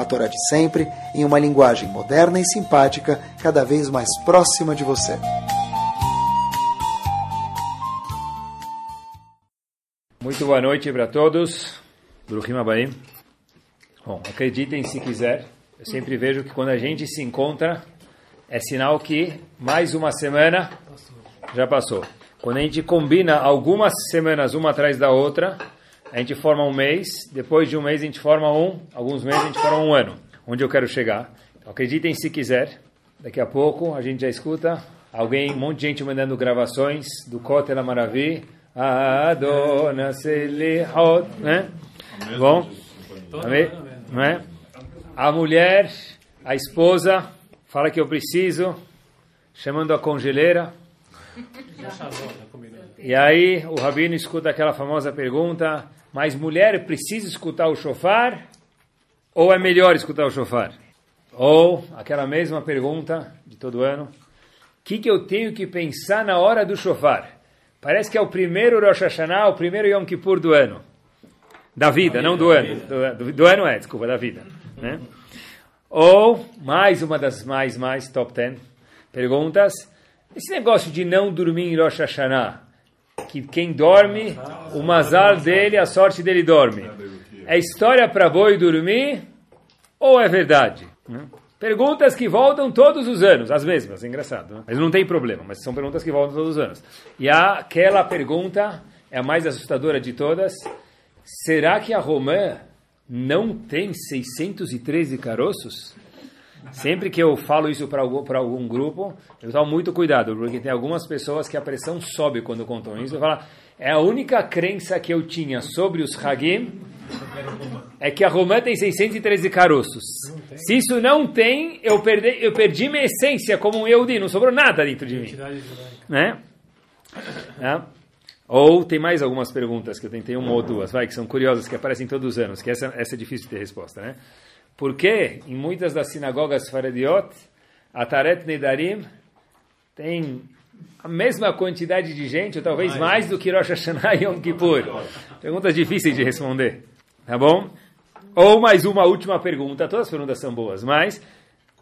a Torá de sempre, em uma linguagem moderna e simpática, cada vez mais próxima de você. Muito boa noite para todos. Bruhim Abaim. Bom, acreditem se quiser. Eu sempre vejo que quando a gente se encontra, é sinal que mais uma semana já passou. Quando a gente combina algumas semanas uma atrás da outra, a gente forma um mês, depois de um mês a gente forma um, alguns meses a gente forma um ano. Onde eu quero chegar? Então, acreditem se quiser, daqui a pouco a gente já escuta alguém, um monte de gente mandando gravações do Kotel Maravi, Adona Selihot, né? Bom, não é? A mulher, a esposa, fala que eu preciso, chamando a congeleira. E aí o rabino escuta aquela famosa pergunta: mas mulher precisa escutar o shofar? Ou é melhor escutar o shofar? Ou aquela mesma pergunta de todo ano: o que, que eu tenho que pensar na hora do shofar? Parece que é o primeiro Rosh Hashanah, o primeiro Yom Kippur do ano. Da vida, não do ano. Do, do, ano é, desculpa, da vida. Né? Ou, mais uma das mais, mais top 10 perguntas. Esse negócio de não dormir em Rosh Hashanah, que quem dorme, o mazal dele, a sorte dele dorme. É história para boi dormir ou é verdade? Perguntas que voltam todos os anos, as mesmas, é engraçado, né? mas não tem problema, mas são perguntas que voltam todos os anos. E aquela pergunta é a mais assustadora de todas: será que a romã não tem 613 caroços? Sempre que eu falo isso para algum, algum grupo, eu tomo muito cuidado, porque tem algumas pessoas que a pressão sobe quando contam isso. Eu falo, é a única crença que eu tinha sobre os Hagim é que a romã tem 613 caroços. Se isso não tem, eu perdi, eu perdi minha essência como um Yehudi, não sobrou nada dentro de mim. Né? É. Ou tem mais algumas perguntas que eu tentei uma ou duas, vai, que são curiosas, que aparecem todos os anos, que essa, essa é difícil de ter resposta, né? Porque em muitas das sinagogas faradiot, a Taret Nedarim tem a mesma quantidade de gente, ou talvez mais do que Rosh Hashanah e Yom Kippur. Perguntas difíceis de responder, tá bom? Ou mais uma última pergunta, todas as perguntas são boas, mas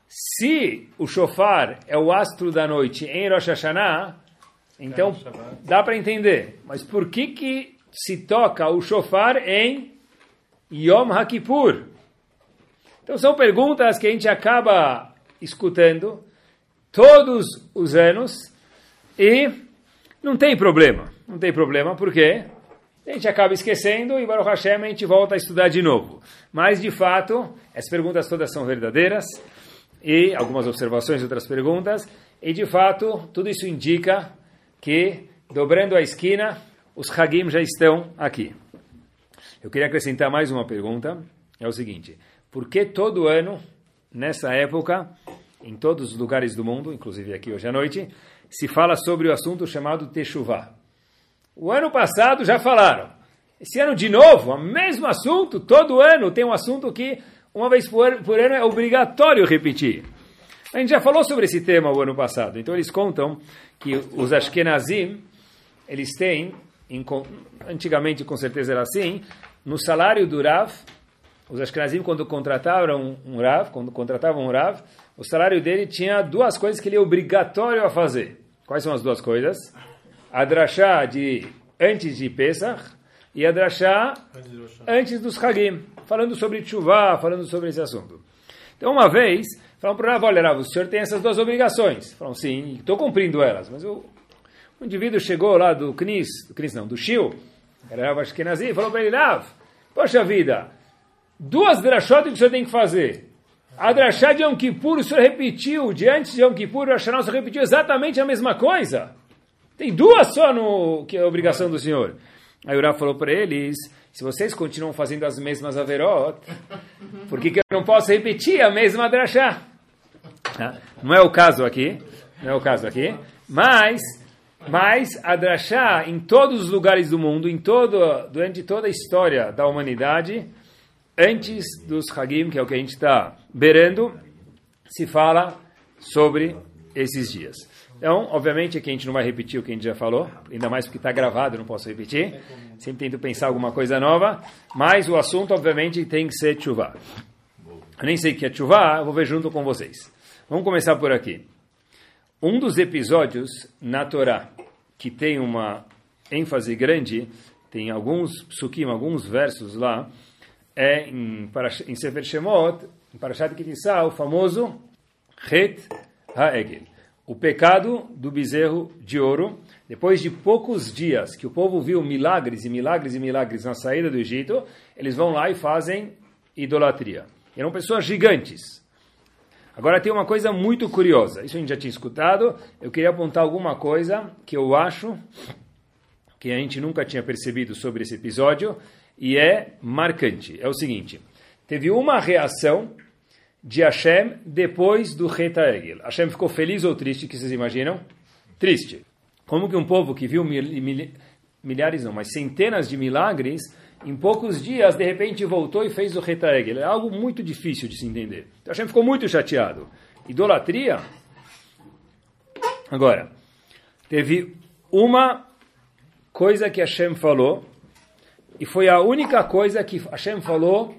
se o shofar é o astro da noite em Rosh Hashanah, então dá para entender. Mas por que que se toca o shofar em Yom HaKippur? Então são perguntas que a gente acaba escutando todos os anos e não tem problema. Não tem problema porque a gente acaba esquecendo e Baruch Hashem a gente volta a estudar de novo. Mas de fato, as perguntas todas são verdadeiras e algumas observações outras perguntas e de fato tudo isso indica que dobrando a esquina os Hagim já estão aqui. Eu queria acrescentar mais uma pergunta, é o seguinte: porque todo ano, nessa época, em todos os lugares do mundo, inclusive aqui hoje à noite, se fala sobre o assunto chamado Teshuvah. O ano passado já falaram. Esse ano de novo, o mesmo assunto, todo ano tem um assunto que uma vez por por ano é obrigatório repetir. A gente já falou sobre esse tema o ano passado. Então eles contam que os Ashkenazim, eles têm, antigamente com certeza era assim, no salário do Rav, os Ashkenazim, quando contratavam um Rav, quando contratavam um Rav, o salário dele tinha duas coisas que ele é obrigatório a fazer. Quais são as duas coisas? A drachá de antes de Pesach e a drachá antes dos Hagim, falando sobre Tshuva, falando sobre esse assunto. Então, uma vez, falaram para o Rav, olha, Rav, o senhor tem essas duas obrigações. Falaram, sim, estou cumprindo elas, mas o, o indivíduo chegou lá do Knis, do Knis não, do Shil, era Rav Ashkenazi, falou para ele, Rav, poxa vida, Duas drashot que o senhor tem que fazer. A drachá de Yom Kippur, o senhor repetiu, de antes de Yom Kippur, o Hashanah, o senhor repetiu exatamente a mesma coisa. Tem duas só no que é a obrigação do senhor. Aí o Rav falou para eles, se vocês continuam fazendo as mesmas averot, por que, que eu não posso repetir a mesma drachá? Não é o caso aqui, não é o caso aqui, mas mas a drachá em todos os lugares do mundo, em todo durante toda a história da humanidade, antes dos Hagim, que é o que a gente está berando, se fala sobre esses dias. Então, obviamente que a gente não vai repetir o que a gente já falou, ainda mais porque está gravado, não posso repetir. Sempre tento pensar alguma coisa nova, mas o assunto, obviamente, tem que ser chuva. Eu nem sei o que é chuva, vou ver junto com vocês. Vamos começar por aqui. Um dos episódios na Torá que tem uma ênfase grande, tem alguns psukim, alguns versos lá, é em, em Sefer Shemot, em Parashat Kitissá, o famoso Het HaEgel o pecado do bezerro de ouro. Depois de poucos dias que o povo viu milagres e milagres e milagres na saída do Egito, eles vão lá e fazem idolatria. Eram pessoas gigantes. Agora tem uma coisa muito curiosa. Isso a gente já tinha escutado. Eu queria apontar alguma coisa que eu acho que a gente nunca tinha percebido sobre esse episódio e é marcante. É o seguinte: teve uma reação de Hashem depois do Reta Egel. Hashem ficou feliz ou triste, que vocês imaginam? Triste. Como que um povo que viu mil, mil, milhares, não, mas centenas de milagres, em poucos dias, de repente voltou e fez o Reta Egel. É algo muito difícil de se entender. Então Hashem ficou muito chateado. Idolatria? Agora, teve uma coisa que Hashem falou, e foi a única coisa que Hashem falou,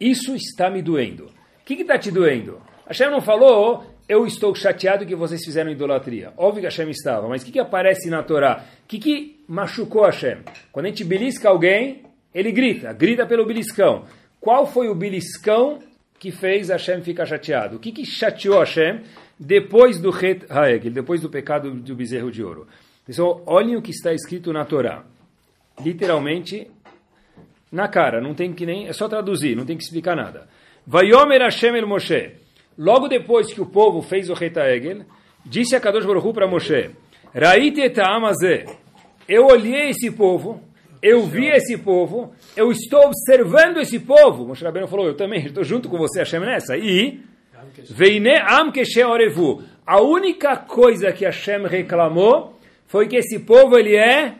isso está me doendo. O que está te doendo? Hashem não falou, eu estou chateado que vocês fizeram idolatria. Óbvio que Hashem estava, mas o que, que aparece na Torá? O que, que machucou Hashem? Quando a gente belisca alguém, ele grita, grita pelo beliscão. Qual foi o beliscão que fez Hashem ficar chateado? O que, que chateou Hashem depois do Het Haegel, depois do pecado do bezerro de ouro? Pessoal, olhem o que está escrito na Torá. Literalmente, na cara, não tem que nem, é só traduzir, não tem que explicar nada. Vayomer Hashem el Moshe. Logo depois que o povo fez o Retaegel, disse a Kadosh Baruch para Moshe, Raite amazé. Eu olhei esse povo, eu vi esse povo, eu estou observando esse povo. Moshe Rabbeinu falou, eu também estou junto com você, Hashem, nessa. E, Veine am orevu. A única coisa que Hashem reclamou foi que esse povo ele é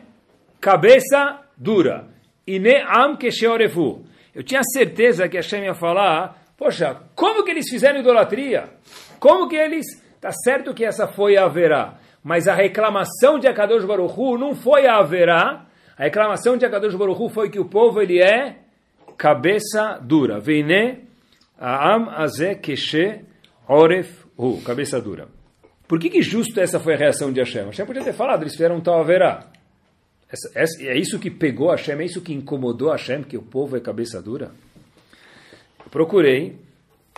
cabeça dura. Ine am orevu. Eu tinha certeza que Hashem ia falar, poxa, como que eles fizeram idolatria? Como que eles... Tá certo que essa foi a Verá, mas a reclamação de Akadosh Baruchu não foi a Verá, a reclamação de Akadosh Baruchu foi que o povo ele é cabeça dura. Veine Aam Aze Keshe Oref cabeça dura. Por que, que justo essa foi a reação de Hashem? Hashem podia ter falado, eles fizeram tal Verá. É isso que pegou Hashem, é isso que incomodou Hashem, que o povo é cabeça dura? procurei,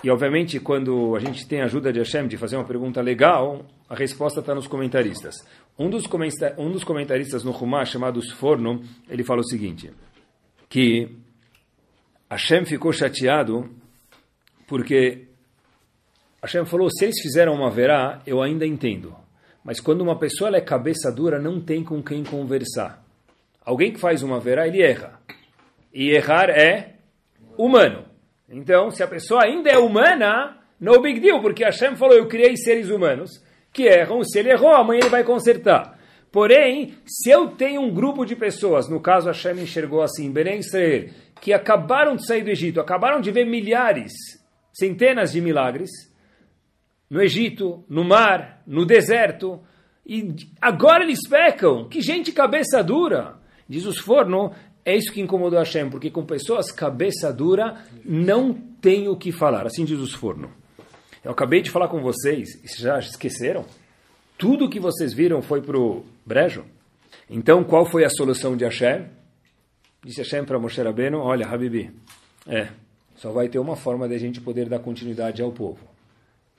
e obviamente quando a gente tem a ajuda de Hashem de fazer uma pergunta legal, a resposta está nos comentaristas. Um dos, um dos comentaristas no Rumá, chamado Sforno, ele fala o seguinte, que Hashem ficou chateado porque Hashem falou, se eles fizeram uma verá, eu ainda entendo. Mas quando uma pessoa é cabeça dura, não tem com quem conversar. Alguém que faz uma verá, ele erra. E errar é humano. Então, se a pessoa ainda é humana, no big deal, porque Hashem falou, eu criei seres humanos que erram. Se ele errou, amanhã ele vai consertar. Porém, se eu tenho um grupo de pessoas, no caso Hashem enxergou assim, Belém Israel, que acabaram de sair do Egito, acabaram de ver milhares, centenas de milagres, no Egito, no mar, no deserto, e agora eles pecam. Que gente cabeça dura! Diz os forno, é isso que incomodou Hashem, porque com pessoas cabeça dura não tem o que falar. Assim diz os forno. Eu acabei de falar com vocês, já esqueceram? Tudo que vocês viram foi para o brejo? Então, qual foi a solução de Hashem? Disse Hashem para Moshe Rabbeinu, olha, Habibi, é, só vai ter uma forma de a gente poder dar continuidade ao povo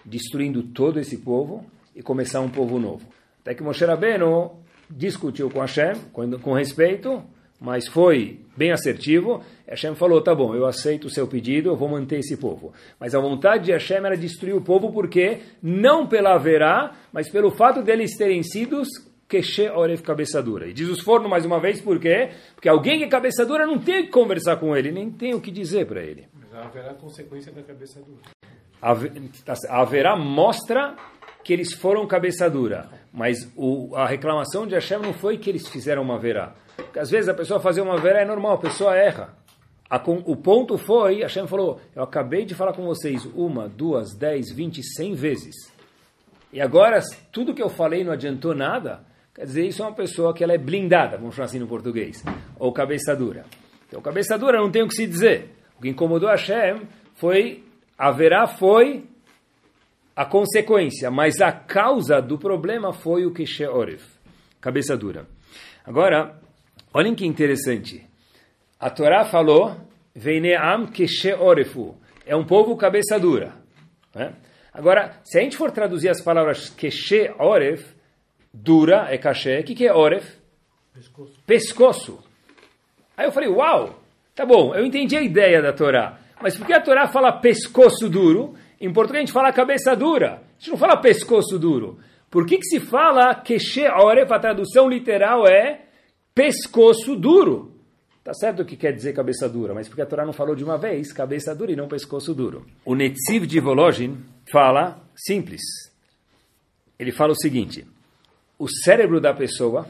destruindo todo esse povo e começar um povo novo. Até que Moshe Rabbeinu discutiu com Hashem, com, respeito, mas foi bem assertivo. Hashem falou, tá bom, eu aceito o seu pedido, eu vou manter esse povo. Mas a vontade de Hashem era destruir o povo porque, não pela verá, mas pelo fato deles terem sido queixê oref cabeça dura. E diz os forno mais uma vez, por quê? Porque alguém que é cabeça dura não tem que conversar com ele, nem tem o que dizer para ele. Mas haverá consequência da cabeça dura. A Haverá mostra que eles foram cabeça dura, mas o, a reclamação de Hashem não foi que eles fizeram uma verá. Porque às vezes a pessoa fazer uma verá é normal, a pessoa erra. A, o ponto foi, Hashem falou, eu acabei de falar com vocês uma, duas, dez, vinte, cem vezes. E agora, tudo que eu falei não adiantou nada, quer dizer, isso é uma pessoa que ela é blindada, vamos chamar assim no português, ou cabeça dura. Então, cabeça dura não tem o que se dizer. O que incomodou Hashem foi, haverá foi a consequência, mas a causa do problema foi o que Sheoref, cabeça dura. Agora, olhem que interessante. A Torá falou, Veineam Kesheorefu, é um povo cabeça dura. Né? Agora, se a gente for traduzir as palavras Kesheoref, dura é caché, o que, que é Oref? Pescoço. Pescoço. Aí eu falei, uau, tá bom, eu entendi a ideia da Torá, mas por que a Torá fala pescoço duro? Em português a gente fala cabeça dura, a gente não fala pescoço duro. Por que, que se fala Kesheoref, a tradução literal é pescoço duro? Tá certo o que quer dizer cabeça dura, mas porque a Torá não falou de uma vez cabeça dura e não pescoço duro. O Netziv de Volozhin fala simples. Ele fala o seguinte: o cérebro da pessoa,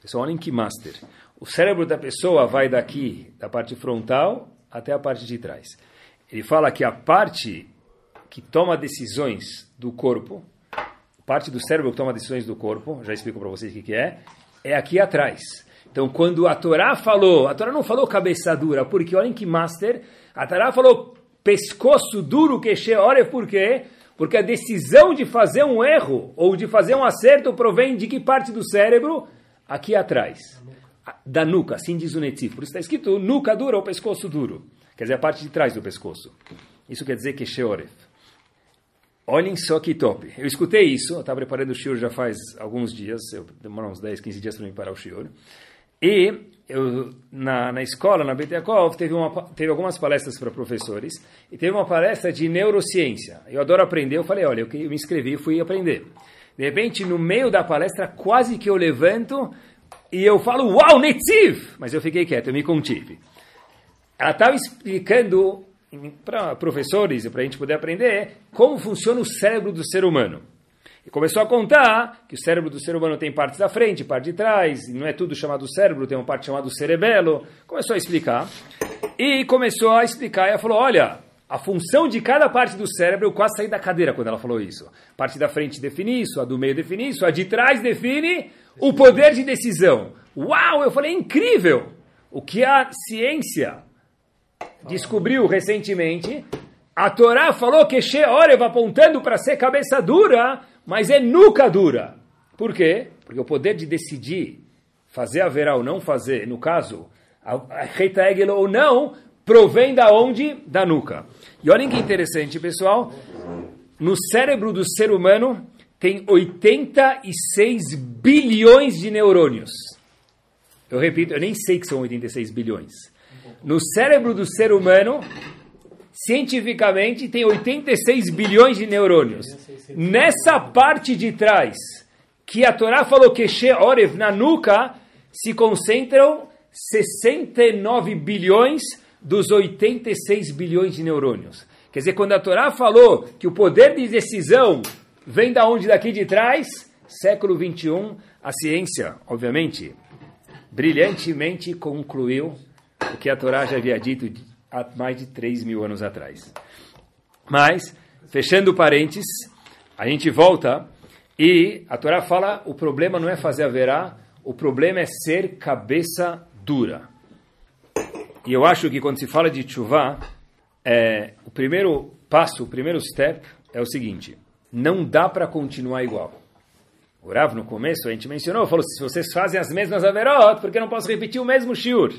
pessoal, olhem que master. O cérebro da pessoa vai daqui, da parte frontal até a parte de trás. Ele fala que a parte que toma decisões do corpo, parte do cérebro que toma decisões do corpo, já explico para vocês o que, que é, é aqui atrás. Então, quando a Torá falou, a Torá não falou cabeça dura, porque olhem que master, a Torá falou pescoço duro, que olha por quê? Porque a decisão de fazer um erro ou de fazer um acerto provém de que parte do cérebro? Aqui atrás. Da nuca, assim diz o Netif. Por isso está escrito nuca dura ou pescoço duro. Quer dizer, a parte de trás do pescoço. Isso quer dizer que Sheoref. Olhem só que top. Eu escutei isso, eu estava preparando o shiur já faz alguns dias, demorou uns 10, 15 dias para me parar o shiur. E eu, na, na escola, na BTACOV, teve, uma, teve algumas palestras para professores e teve uma palestra de neurociência. Eu adoro aprender, eu falei, olha, eu, eu me inscrevi e fui aprender. De repente, no meio da palestra, quase que eu levanto e eu falo, uau, Netziv! Mas eu fiquei quieto, eu me contive. Ela estava explicando para professores e para a gente poder aprender como funciona o cérebro do ser humano. E começou a contar que o cérebro do ser humano tem partes da frente, parte de trás, não é tudo chamado cérebro, tem uma parte chamada cerebelo. Começou a explicar. E começou a explicar e ela falou: olha, a função de cada parte do cérebro, eu quase saí da cadeira quando ela falou isso. A parte da frente define isso, a do meio define isso, a de trás define o poder de decisão. Uau, eu falei, incrível! O que a ciência descobriu recentemente, a Torá falou que Sheorev apontando para ser cabeça dura, mas é nuca dura. Por quê? Porque o poder de decidir fazer haverá ou não fazer, no caso, a reita egel ou não, provém da onde? Da nuca. E olhem que interessante, pessoal. No cérebro do ser humano tem 86 bilhões de neurônios. Eu repito, eu nem sei que são 86 bilhões. No cérebro do ser humano cientificamente tem 86 bilhões de neurônios. Nessa parte de trás, que a Torá falou que Sheorev, na nuca, se concentram 69 bilhões dos 86 bilhões de neurônios. Quer dizer, quando a Torá falou que o poder de decisão vem da onde daqui de trás, século 21, a ciência, obviamente, brilhantemente concluiu o que a Torá já havia dito há mais de 3 mil anos atrás. Mas, fechando parênteses, a gente volta e a Torá fala: o problema não é fazer a verá, o problema é ser cabeça dura. E eu acho que quando se fala de chuva, é, o primeiro passo, o primeiro step é o seguinte: não dá para continuar igual. O Rav, no começo, a gente mencionou, falou: se vocês fazem as mesmas averot, por que não posso repetir o mesmo shiur?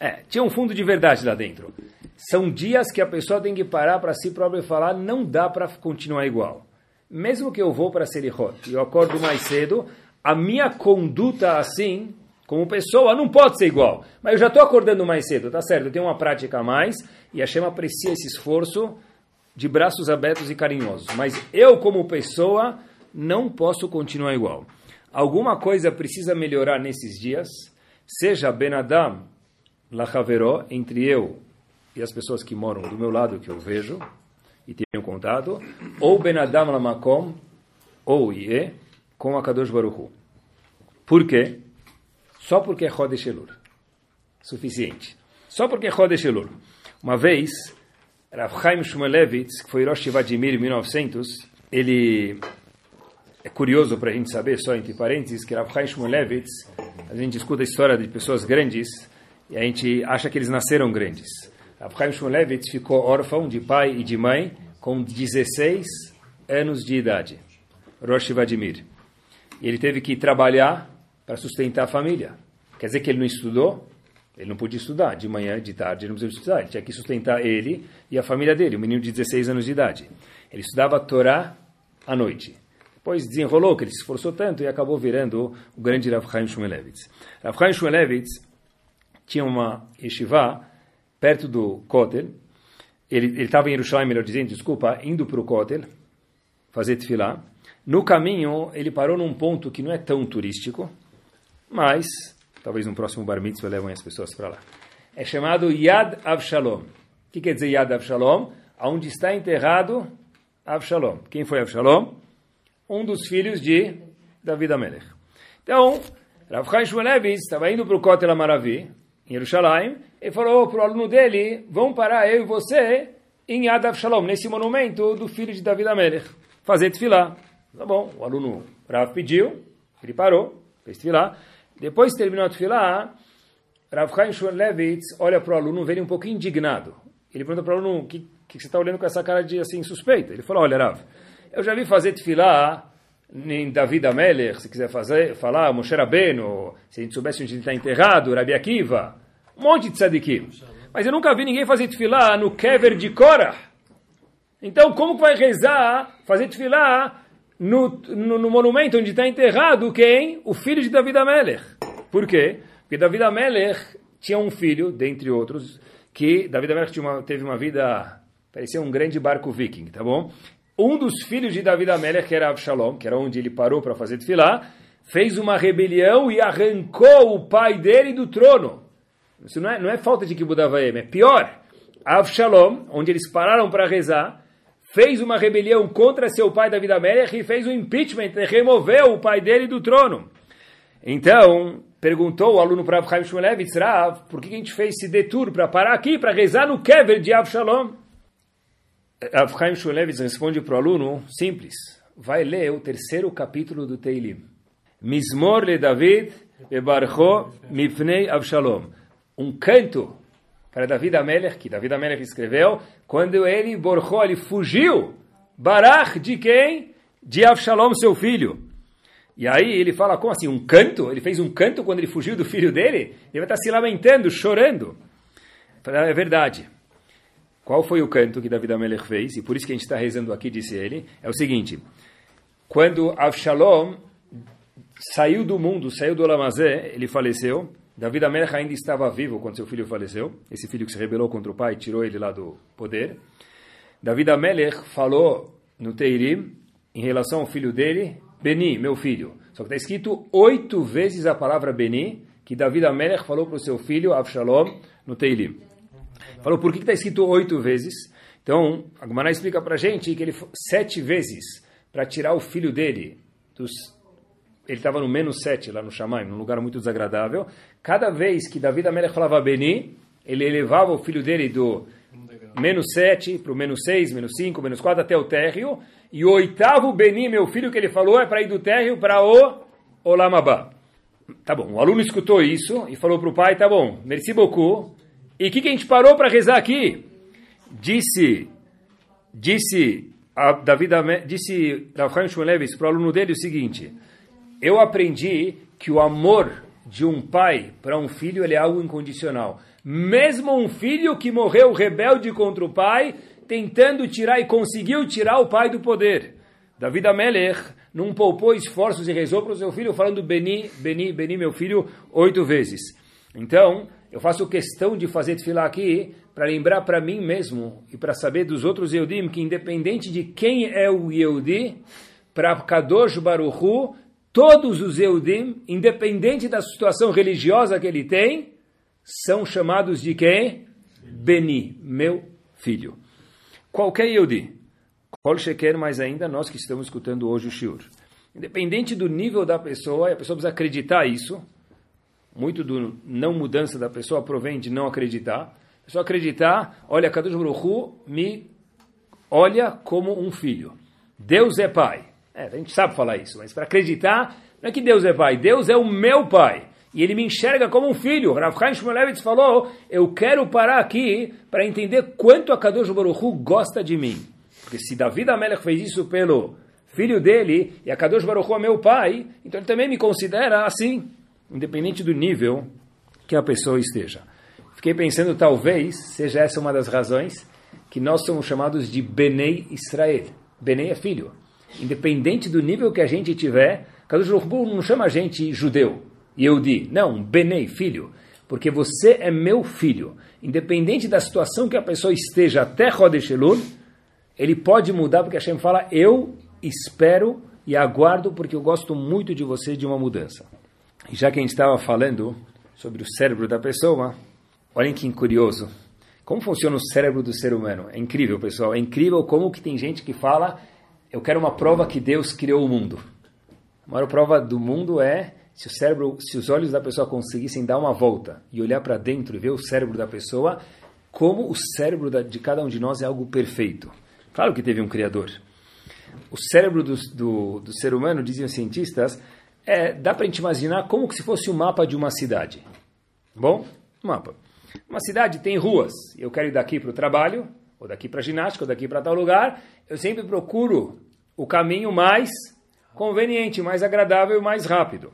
É, tinha um fundo de verdade lá dentro. São dias que a pessoa tem que parar para si própria e falar, não dá para continuar igual. Mesmo que eu vou para Serihot e eu acordo mais cedo, a minha conduta assim, como pessoa, não pode ser igual. Mas eu já estou acordando mais cedo, tá certo? Eu tenho uma prática a mais e a Shema aprecia esse esforço de braços abertos e carinhosos. Mas eu, como pessoa, não posso continuar igual. Alguma coisa precisa melhorar nesses dias, seja Ben Adam Lachaveró, entre eu e as pessoas que moram do meu lado, que eu vejo, e tenham contato, ou Ben Adam Lamakom, ou Ie, com a Kadosh Baruch Por quê? Só porque é Elul. Suficiente. Só porque é Elul. Uma vez, Rav Chaim Shmulevitz, que foi Rosh Vladimir em 1900, ele é curioso para a gente saber, só entre parênteses, que Rav Chaim Shmulevitz, a gente escuta a história de pessoas grandes e a gente acha que eles nasceram grandes. Rav Chaim Shmulevitz ficou órfão de pai e de mãe com 16 anos de idade. Rosh Vladimir. E ele teve que trabalhar para sustentar a família. Quer dizer que ele não estudou? Ele não podia estudar de manhã, de tarde, ele não podia estudar. Ele tinha que sustentar ele e a família dele, um menino de 16 anos de idade. Ele estudava a Torá à noite. Depois desenrolou, que ele se esforçou tanto e acabou virando o grande Rav Chaim Shmulevitz. Rav Chaim Shmulevitz tinha uma yeshiva perto do Kotel. Ele estava em Yerushalayim, melhor dizendo, desculpa, indo para o Kotel, fazer tefilá. No caminho, ele parou num ponto que não é tão turístico, mas Talvez no próximo bar mitzvah levem as pessoas para lá. É chamado Yad Avshalom. O que quer dizer Yad Avshalom? Onde está enterrado Avshalom. Quem foi Avshalom? Um dos filhos de David Amelech. Então, Rav Chaim Shmuelevitz estava indo para o Kotel Amaravi, em Jerusalém, e falou para o aluno dele, vamos parar eu e você em Yad Avshalom, nesse monumento do filho de David Amelech, fazer tefilá. Tá bom, o aluno Rav pediu, ele parou, fez tefilá. Depois que terminou a tefilá, Rav Chaim Shmulevitz olha para o aluno, vê ele um pouquinho indignado. Ele pergunta para o aluno, o que, que você está olhando com essa cara de assim suspeita? Ele falou, olha Rav, eu já vi fazer tefilá em David Amelech, se quiser fazer, falar, Moshe Rabbeinu, se a gente soubesse onde ele está enterrado, Rabi Akiva, um monte de tzadikim. Mas eu nunca vi ninguém fazer tefilá no Kever de Korah. Então, como que vai rezar, fazer tefilá no, no, no monumento onde está enterrado quem? O filho de David Amelech. Por quê? Porque David Amelech tinha um filho, dentre outros, que David Amelech uma, teve uma vida, parecia um grande barco viking, tá bom? Um dos filhos de David Amelech, que era Absalom, que era onde ele parou para fazer tefilá, fez uma rebelião e arrancou o pai dele do trono. Isso não é, não é falta de Kibudavaem, é pior. Avshalom, onde eles pararam para rezar, fez uma rebelião contra seu pai David Amelech e fez um impeachment, removeu o pai dele do trono. Então, perguntou o aluno para Avchaim Shmulevitz, Rav, por que a gente fez esse detour para parar aqui, para rezar no Kever de Avshalom? Avchaim Shmulevitz responde para o aluno, simples, vai ler o terceiro capítulo do Teilim. Mismor le David bebarcho mipnei Avshalom. Um canto para David Amelech, que David Amelech escreveu, quando ele borrou, ele fugiu, Barach de quem? De Avshalom, seu filho. E aí ele fala, como assim, um canto? Ele fez um canto quando ele fugiu do filho dele? Ele vai estar se lamentando, chorando. É verdade. Qual foi o canto que David Amelech fez? E por isso que a gente está rezando aqui, disse ele. É o seguinte, quando Avshalom saiu do mundo, saiu do Lamazé, ele faleceu, David Amelech ainda estava vivo quando seu filho faleceu. Esse filho que se rebelou contra o pai tirou ele lá do poder. David Amelech falou no Teirim, em relação ao filho dele, Beni, meu filho. Só que está escrito oito vezes a palavra Beni, que David Amelech falou para o seu filho Avshalom no Teirim. Falou por que está escrito oito vezes. Então, a Gemara explica para a gente que ele sete vezes para tirar o filho dele dos ele estava no menos 7 lá no Shammai, num lugar muito desagradável. Cada vez que Davi Amelech falava Beni, ele elevava o filho dele do menos 7 para o menos 6, menos 5, menos 4 até o térreo. E o oitavo Beni, meu filho, que ele falou, é para ir do térreo para o Olamabá. Tá bom, o aluno escutou isso e falou para o pai, tá bom, merci beaucoup. E o que, que a gente parou para rezar aqui? Disse, disse a David, disse Rafael Shmulevis para o aluno dele o seguinte eu aprendi que o amor de um pai para um filho ele é algo incondicional. Mesmo um filho que morreu rebelde contra o pai, tentando tirar e conseguiu tirar o pai do poder. David Amelech não poupou esforços e rezou para o seu filho, falando Beni, Beni, Beni, meu filho, oito vezes. Então, eu faço questão de fazer tefilá aqui para lembrar para mim mesmo e para saber dos outros Yehudim que independente de quem é o Yehudi, para Kadosh Baruchu todos os Eudim, independente da situação religiosa que ele tem, são chamados de quem? Beni, meu filho. Qualquer Eudi, Kol Sheker, mais ainda nós que estamos escutando hoje o Shiur. Independente do nível da pessoa, a pessoa precisa acreditar isso. Muito do não mudança da pessoa provém de não acreditar. A pessoa acreditar, olha, Kadosh Baruch me olha como um filho. Deus é pai. É, a gente sabe falar isso, mas para acreditar, não é que Deus é pai, Deus é o meu pai. E ele me enxerga como um filho. Rav Chaim Shmulevitz falou, eu quero parar aqui para entender quanto a Kadosh Baruch Hu gosta de mim. Porque se David Amelech fez isso pelo filho dele, e a Kadosh Baruch Hu é meu pai, então ele também me considera assim, independente do nível que a pessoa esteja. Fiquei pensando, talvez seja essa uma das razões que nós somos chamados de Benei Israel. Benei é filho. Independente do nível que a gente tiver, Kadosh Baruch não chama a gente judeu, Yehudi. Não, Benei, filho. Porque você é meu filho. Independente da situação que a pessoa esteja até Rodesh Elul, ele pode mudar, porque Hashem fala, eu espero e aguardo, porque eu gosto muito de você, de uma mudança. E já que a gente estava falando sobre o cérebro da pessoa, olhem que curioso. Como funciona o cérebro do ser humano? É incrível, pessoal. É incrível como que tem gente que fala eu quero uma prova que Deus criou o mundo. A maior prova do mundo é se o cérebro, se os olhos da pessoa conseguissem dar uma volta e olhar para dentro e ver o cérebro da pessoa, como o cérebro de cada um de nós é algo perfeito. Claro que teve um criador. O cérebro do, do, do ser humano, dizem os cientistas, é, dá para a gente imaginar como se fosse um mapa de uma cidade. Bom, mapa. Uma cidade tem ruas. Eu quero ir daqui para o trabalho, ou daqui para ginástica, ou daqui para tal lugar, eu sempre procuro o caminho mais conveniente, mais agradável e mais rápido.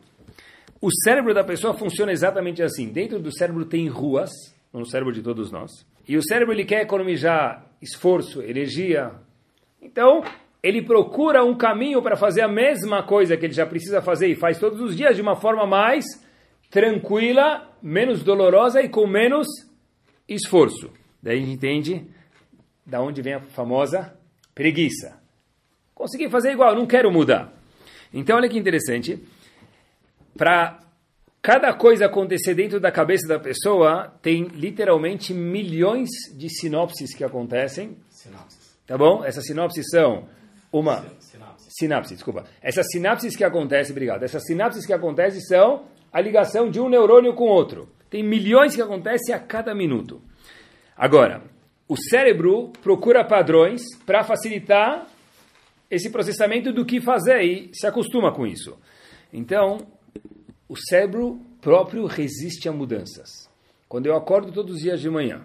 O cérebro da pessoa funciona exatamente assim. Dentro do cérebro tem ruas, no cérebro de todos nós. E o cérebro ele quer economizar esforço, energia. Então, ele procura um caminho para fazer a mesma coisa que ele já precisa fazer e faz todos os dias de uma forma mais tranquila, menos dolorosa e com menos esforço. Daí a gente entende da onde vem a famosa preguiça. Consegui fazer igual, não quero mudar. Então, olha que interessante. Para cada coisa acontecer dentro da cabeça da pessoa, tem literalmente milhões de sinopses que acontecem. Sinapses. Tá bom? Essas sinopses são uma. Sinapse. Sinapse, desculpa. Essas sinapses que acontecem, obrigado. Essas sinapses que acontecem são a ligação de um neurônio com outro. Tem milhões que acontecem a cada minuto. Agora, o cérebro procura padrões para facilitar esse processamento do que fazer e se acostuma com isso. Então, o cérebro próprio resiste a mudanças. Quando eu acordo todos os dias de manhã,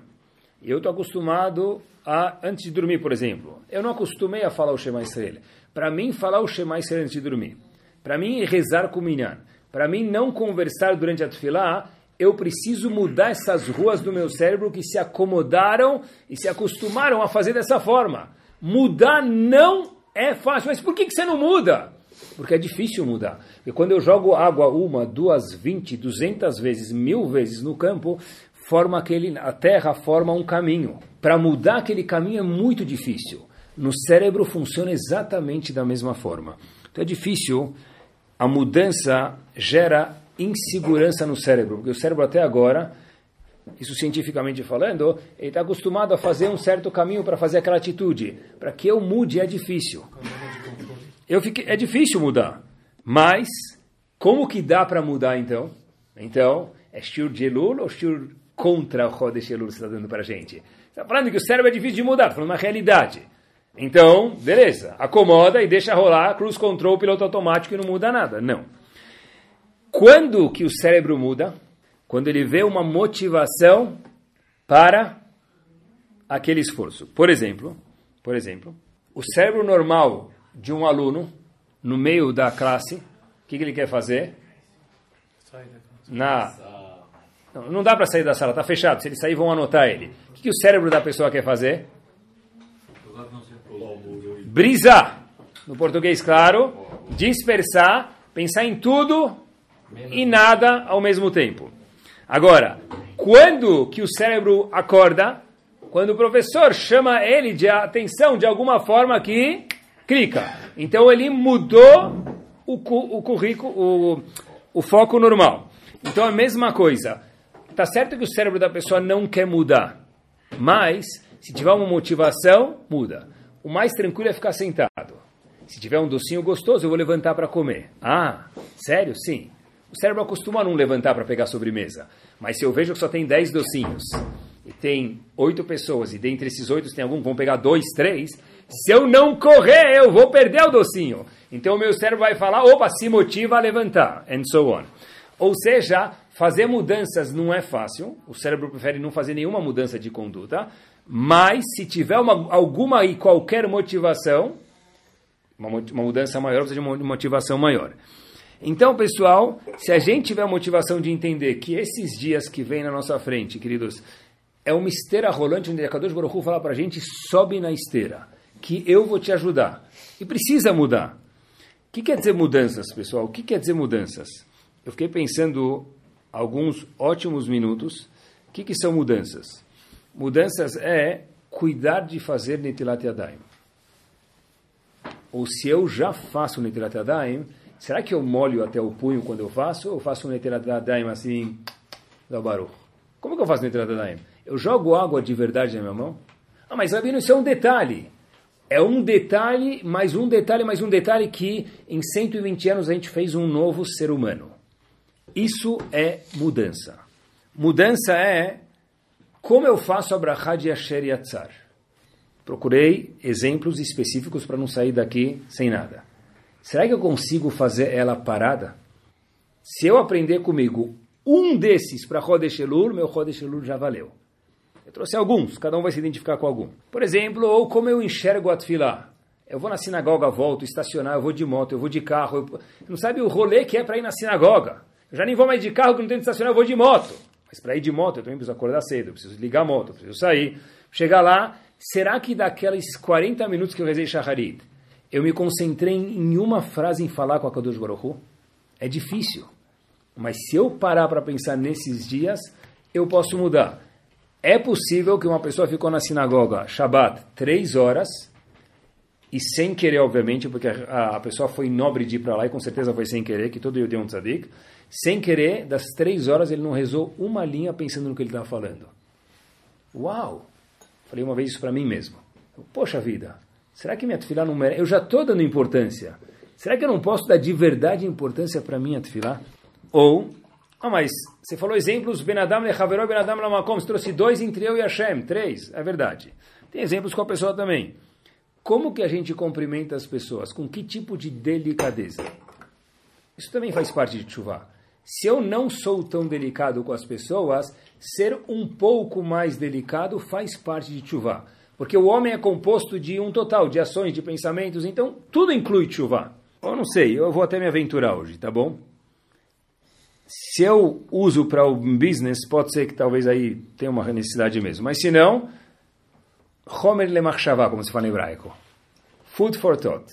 eu estou acostumado a, antes de dormir, por exemplo, eu não acostumei a falar o Shema Israel. Para mim, falar o Shema Israel antes de dormir. Para mim, rezar com o Minyan. Para mim, não conversar durante a tefilá eu preciso mudar essas ruas do meu cérebro que se acomodaram e se acostumaram a fazer dessa forma. Mudar não é fácil. Mas por que, que você não muda? Porque é difícil mudar. Porque quando eu jogo água uma, duas, vinte, duzentas vezes, mil vezes no campo, forma aquele, a terra forma um caminho. Para mudar aquele caminho é muito difícil. No cérebro funciona exatamente da mesma forma. Então é difícil. A mudança gera insegurança no cérebro, porque o cérebro até agora, isso cientificamente falando, ele está acostumado a fazer um certo caminho para fazer aquela atitude. Para que eu mude é difícil. Eu fiquei, é difícil mudar, mas como que dá para mudar então? Então, é Shur de Elul ou Shur contra o Chodesh que você está dando para a gente? Está falando que o cérebro é difícil de mudar, está falando uma realidade. Então, beleza, acomoda e deixa rolar, cruz control, piloto automático e não muda nada. Não. Quando que o cérebro muda? Quando ele vê uma motivação para aquele esforço. Por exemplo, por exemplo, o cérebro normal de um aluno no meio da classe, o que, que ele quer fazer? Na não, não dá para sair da sala, está fechado. Se ele sair, vão anotar ele. O que, que o cérebro da pessoa quer fazer? Brisar. No português, claro. Dispersar, pensar em tudo e nada ao mesmo tempo. Agora, quando que o cérebro acorda? Quando o professor chama ele de atenção de alguma forma que clica. Então ele mudou o, o currículo, o, o foco normal. Então a mesma coisa. Tá certo que o cérebro da pessoa não quer mudar, mas se tiver uma motivação, muda. o mais tranquilo é ficar sentado. Se tiver um docinho gostoso, eu vou levantar para comer. Ah, sério? Sim. O cérebro acostuma não levantar para pegar sobremesa. Mas se eu vejo que só tem 10 docinhos e tem oito pessoas, e dentre esses oito tem algum que vão pegar dois, três, se eu não correr, eu vou perder o docinho. Então o meu cérebro vai falar, opa, se motiva a levantar, and so on. Ou seja, fazer mudanças não é fácil, o cérebro prefere não fazer nenhuma mudança de conduta, mas se tiver uma, alguma e qualquer motivação, uma, uma mudança maior precisa de uma motivação maior. Então, pessoal, se a gente tiver a motivação de entender que esses dias que vêm na nossa frente, queridos, é uma esteira rolante onde a Kadosh Baruch Hu fala para a gente, sobe na esteira, que eu vou te ajudar. E precisa mudar. O que quer dizer mudanças, pessoal? O que quer dizer mudanças? Eu fiquei pensando alguns ótimos minutos. O que, que são mudanças? Mudanças é cuidar de fazer Netilat Yadayim. Ou se eu já faço Netilat Yadayim, Será que eu molho até o punho quando eu faço? Ou faço um Neteradadaim assim, da Baruch? Como que eu faço Neteradadaim? Eu jogo água de verdade na minha mão? Ah, mas Rabino, isso é um detalhe. É um detalhe, mais um detalhe, mais um detalhe que em 120 anos a gente fez um novo ser humano. Isso é mudança. Mudança é como eu faço a Brachá de Asher Yatzar. Procurei exemplos específicos para não sair daqui sem nada. Será que eu consigo fazer ela parada? Se eu aprender comigo um desses para Rodesh Elul, meu Rodesh Elul já valeu. Eu trouxe alguns, cada um vai se identificar com algum. Por exemplo, ou como eu enxergo a Tfilá. Eu vou na sinagoga, volto, estacionar, eu vou de moto, eu vou de carro. Eu... Não sabe o rolê que é para ir na sinagoga. Eu já nem vou mais de carro, que não tenho que estacionar, eu vou de moto. Mas para ir de moto, eu também preciso acordar cedo, eu preciso ligar a moto, eu preciso sair. Chegar lá, será que daqueles 40 minutos que eu rezei Shaharit, eu me concentrei em uma frase em falar com a Kadosh Baruch Hu, é difícil. Mas se eu parar para pensar nesses dias, eu posso mudar. É possível que uma pessoa ficou na sinagoga, Shabbat, três horas, e sem querer, obviamente, porque a, a pessoa foi nobre de ir para lá, e com certeza foi sem querer, que todo deu um tzadik, sem querer, das três horas ele não rezou uma linha pensando no que ele estava falando. Uau! Falei uma vez isso para mim mesmo. Poxa vida, Será que minha tefilá não merece? Eu já estou dando importância. Será que eu não posso dar de verdade importância para minha tefilá? Ou, ah, mas você falou exemplos, Benadam lechaveró, Benadam lamakom, você trouxe dois entre eu e Hashem, três, é verdade. Tem exemplos com a pessoa também. Como que a gente cumprimenta as pessoas? Com que tipo de delicadeza? Isso também faz parte de chuva. Se eu não sou tão delicado com as pessoas, ser um pouco mais delicado faz parte de chuva. Porque o homem é composto de um total de ações, de pensamentos, então tudo inclui chuva. Eu não sei, eu vou até me aventurar hoje, tá bom? Se eu uso para o business, pode ser que talvez aí tenha uma necessidade mesmo. Mas se não, Homer lemachshavá, como se fala em hebraico. Food for thought.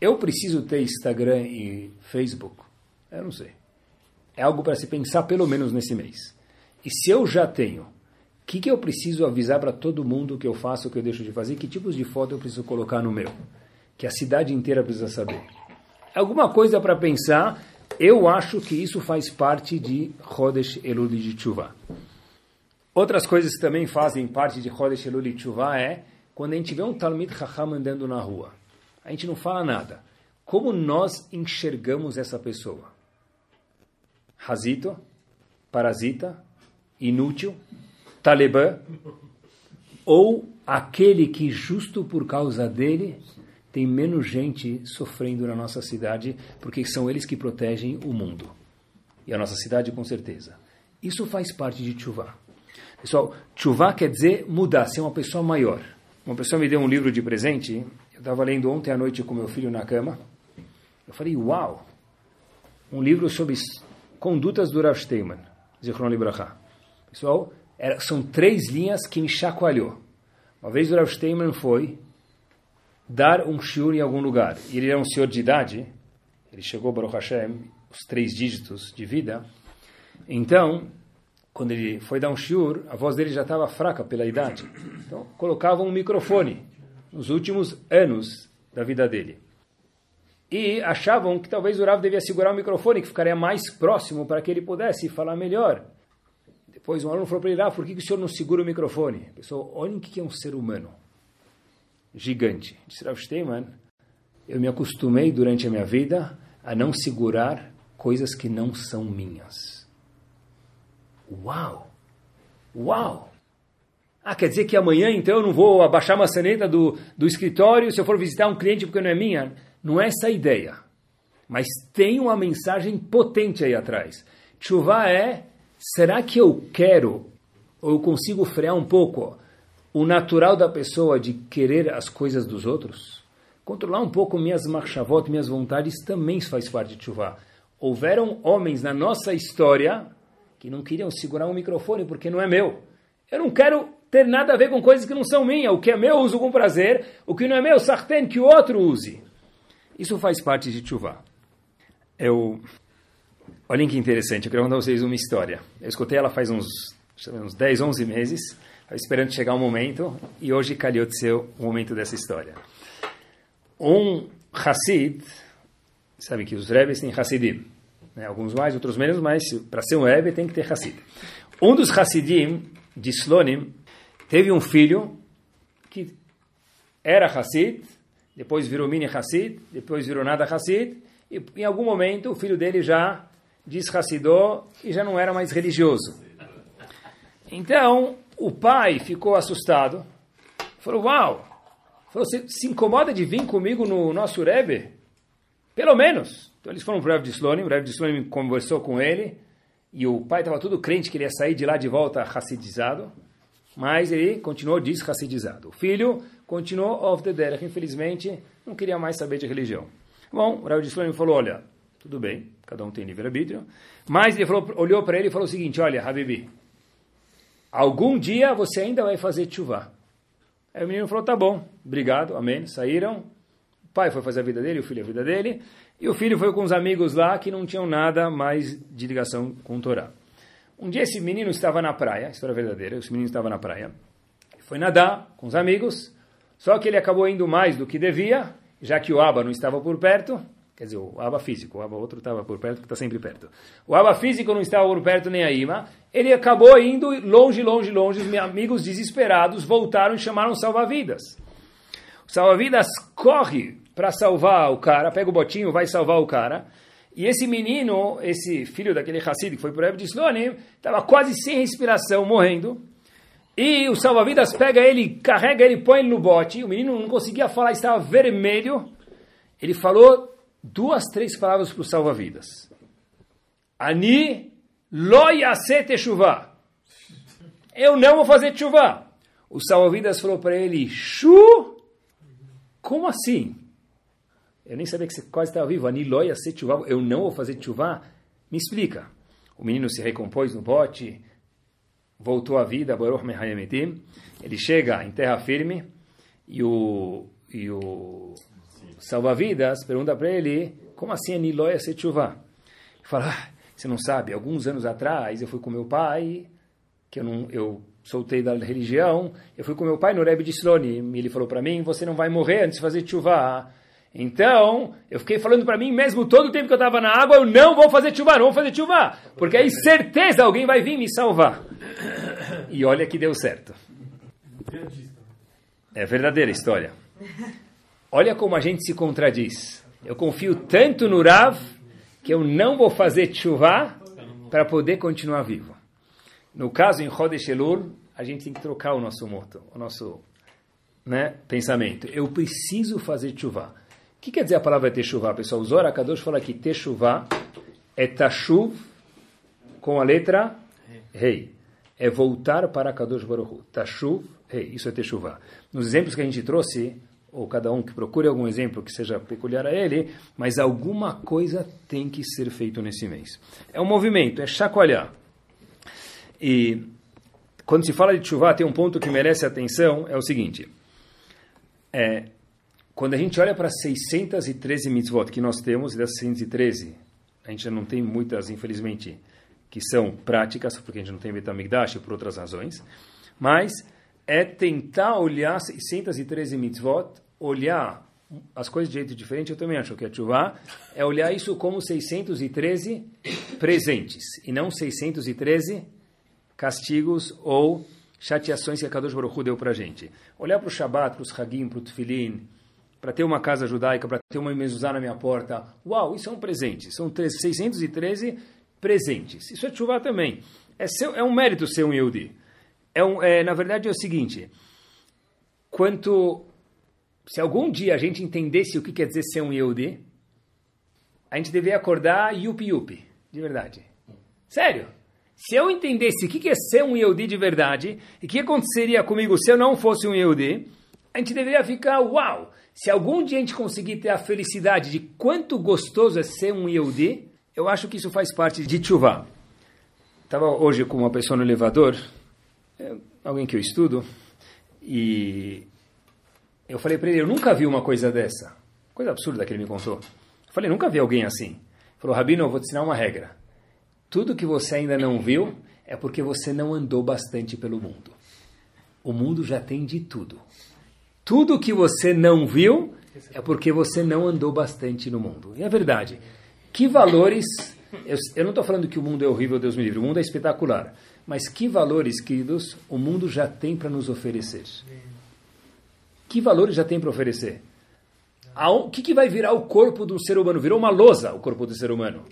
Eu preciso ter Instagram e Facebook? Eu não sei. É algo para se pensar pelo menos nesse mês. E se eu já tenho que, que eu preciso avisar para todo mundo que eu faço, o que eu deixo de fazer? Que tipos de foto eu preciso colocar no meu? Que a cidade inteira precisa saber. Alguma coisa para pensar, eu acho que isso faz parte de Chodesh Elul de Tshuva. Outras coisas que também fazem parte de Chodesh Elul de Tshuva é quando a gente vê um Talmid Chacham andando na rua. A gente não fala nada. Como nós enxergamos essa pessoa? Razito, parasita, inútil, talibã, ou aquele que, justo por causa dele, tem menos gente sofrendo na nossa cidade, porque são eles que protegem o mundo. E a nossa cidade, com certeza. Isso faz parte de Tchuvá. Pessoal, Tchuvá quer dizer mudar, ser uma pessoa maior. Uma pessoa me deu um livro de presente, eu estava lendo ontem à noite com meu filho na cama. Eu falei, uau! Um livro sobre condutas do Rav Steinman, Zichron Libraha. Pessoal, era, são três linhas que me chacoalhou. Uma vez o Rav Steinman foi dar um shiur em algum lugar. E ele era um senhor de idade. Ele chegou, Baruch Hashem, os três dígitos de vida. Então, quando ele foi dar um shiur, a voz dele já estava fraca pela idade. Então, colocavam um microfone nos últimos anos da vida dele. E achavam que talvez o Rav devia segurar o microfone, que ficaria mais próximo para que ele pudesse falar melhor. Depois um aluno falou para ele, ah, por que, que o senhor não segura o microfone? Pessoal, olhem o que é um ser humano. gigante. Disse Rav Steinman, eu me acostumei durante a minha vida a não segurar coisas que não são minhas. Uau! Uau! Ah, quer dizer que amanhã então eu não vou abaixar a maçaneta do, do escritório se eu for visitar um cliente porque não é minha? Não é essa a ideia. Mas tem uma mensagem potente aí atrás. Chuva é, será que eu quero, ou eu consigo frear um pouco o natural da pessoa de querer as coisas dos outros? Controlar um pouco minhas marchavot, minhas vontades, também faz parte de chuva. Houveram homens na nossa história que não queriam segurar um microfone porque não é meu. Eu não quero ter nada a ver com coisas que não são minhas. O que é meu eu uso com prazer, o que não é meu, sartén, que o outro use. Isso faz parte de chuva. Eu... Olhem que interessante, eu quero contar vocês uma história. Eu escutei ela faz uns, uns 10, 11 meses, esperando chegar o um momento, e hoje calhou de ser o momento dessa história. Um Hassid, sabe que os Rebes têm Hassidim, né? alguns mais, outros menos, mas para ser um Rebbe tem que ter Hassid. Um dos Hassidim, de Slonim, teve um filho que era Hassid, depois virou mini Hassid, depois virou nada Hassid, e em algum momento o filho dele já desrascidou e já não era mais religioso. Então o pai ficou assustado, falou: Uau, você se incomoda de vir comigo no nosso Rebbe? Pelo menos. Então eles foram para o Rebbe de Slonim, o Rebbe de Slonim conversou com ele, e o pai estava todo crente que ele ia sair de lá de volta hassidizado, mas ele continuou desrassidizado. O filho continuou off the derech, infelizmente, não queria mais saber de religião. Bom, o Rav de Slonim falou, olha, tudo bem, cada um tem livre-arbítrio, mas ele falou, olhou para ele e falou o seguinte, olha, Habibi, algum dia você ainda vai fazer chuva. Aí o menino falou, tá bom, obrigado, amém, saíram, o pai foi fazer a vida dele, o filho a vida dele, e o filho foi com os amigos lá que não tinham nada mais de ligação com o Torá. Um dia esse menino estava na praia, história verdadeira, esse menino estava na praia, foi nadar com os amigos, só que ele acabou indo mais do que devia, já que o Aba não estava por perto, quer dizer, o Aba físico, o Aba outro estava por perto, que está sempre perto. O Aba físico não estava por perto nem aí, mas ele acabou indo longe, longe, longe. Os meus amigos desesperados voltaram e chamaram salva-vidas. O salva-vidas corre para salvar o cara, pega o botinho, vai salvar o cara. E esse menino, esse filho daquele Hassid que foi para o de Slonim, estava quase sem respiração, morrendo. E o salva-vidas pega ele, carrega ele, põe ele no bote. O menino não conseguia falar, estava vermelho. Ele falou duas, três palavras para o salva-vidas. Ani lo yase teshuva. Eu não vou fazer chuva. O salva-vidas falou para ele, Shu? Como assim? Eu nem sabia que você quase estava vivo. Ani lo yase teshuva. Eu não vou fazer chuva. Me explica. O menino se recompôs no bote, voltou à vida, ele chega em terra firme e o, e o salva-vidas pergunta para ele, como assim Aniloia Setchuvá? Ele fala, ah, você não sabe, alguns anos atrás eu fui com meu pai, que eu, não, eu soltei da religião, eu fui com meu pai no Rebbe de Slonim, e ele falou para mim, você não vai morrer antes de fazer chuva. Então, eu fiquei falando para mim mesmo todo o tempo que eu estava na água, eu não vou fazer chuva, não vou fazer chuva, porque aí certeza alguém vai vir me salvar. E olha que deu certo. É verdadeira história. Olha como a gente se contradiz. Eu confio tanto no Rav que eu não vou fazer chuva para poder continuar vivo. No caso, em Elul, a gente tem que trocar o nosso moto, o nosso né, pensamento. Eu preciso fazer chuva. O que quer dizer a palavra techuvá, pessoal? O Zohar Kadosh fala que techuvá é tashuv com a letra rei. É voltar para Kadosh Baruch Hu. Tashuv, rei. Isso é techuvá. Nos exemplos que a gente trouxe, ou cada um que procure algum exemplo que seja peculiar a ele, mas alguma coisa tem que ser feito nesse mês. É um movimento, é chacoalhar. E quando se fala de chuva, tem um ponto que merece atenção, é o seguinte. É, quando a gente olha para 613 mitzvot que nós temos, e das 613, a gente já não tem muitas, infelizmente, que são práticas, porque a gente não tem Betamigdash por outras razões, mas é tentar olhar 613 mitzvot, olhar as coisas de jeito diferente, eu também acho que a chuva é olhar isso como 613 presentes, e não 613 castigos ou chateações que a Kadosh Baruch Hu deu para gente. Olhar para o Shabbat, para os Hagim, para o Tefilin, para ter uma casa judaica, para ter uma mezuzá na minha porta. Uau, isso é um presente. São 613 presentes. Isso é chuva também. É, seu, é um mérito ser um Yehudi. É um, é, na verdade é o seguinte, quanto... Se algum dia a gente entendesse o que quer dizer ser um Yehudi, a gente deveria acordar yupi yupi, de verdade. Sério. Se eu entendesse o que é ser um Yehudi de verdade, e o que aconteceria comigo se eu não fosse um Yehudi, a gente deveria ficar, uau, se algum dia a gente conseguir ter a felicidade de quanto gostoso é ser um Yehudi, eu acho que isso faz parte de Tshuva. Estava hoje com uma pessoa no elevador, é, alguém que eu estudo, e eu falei para ele, eu nunca vi uma coisa dessa. Coisa absurda que ele me contou. Eu falei, nunca vi alguém assim. Ele falou, Rabino, eu vou te ensinar uma regra. Tudo que você ainda não viu é porque você não andou bastante pelo mundo. O mundo já tem de tudo. Tudo que você não viu é porque você não andou bastante no mundo. E é verdade. Que valores. Eu, eu não estou falando que o mundo é horrível, Deus me livre. O mundo é espetacular. Mas que valores, queridos, o mundo já tem para nos oferecer? Que valores já tem para oferecer? O que, que vai virar o corpo do ser humano? Virou uma lousa o corpo do ser humano.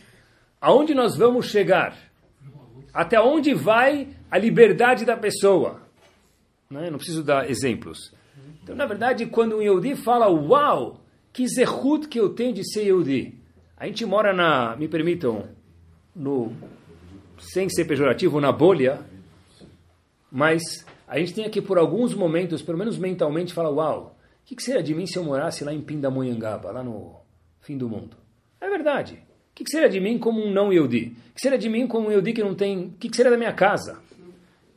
Aonde nós vamos chegar? Até onde vai a liberdade da pessoa? Não, né? não preciso dar exemplos. Então, na verdade, quando um Yehudi fala, uau, que zehut que eu tenho de ser Yehudi. A gente mora na, me permitam, no, sem ser pejorativo, na bolha, mas a gente tem aqui por alguns momentos, pelo menos mentalmente, fala, uau, o que, que seria de mim se eu morasse lá em Pindamonhangaba, lá no fim do mundo? É verdade. O que, que seria de mim como um não Yehudi? O que seria de mim como um Yehudi que não tem... O que, que seria da minha casa?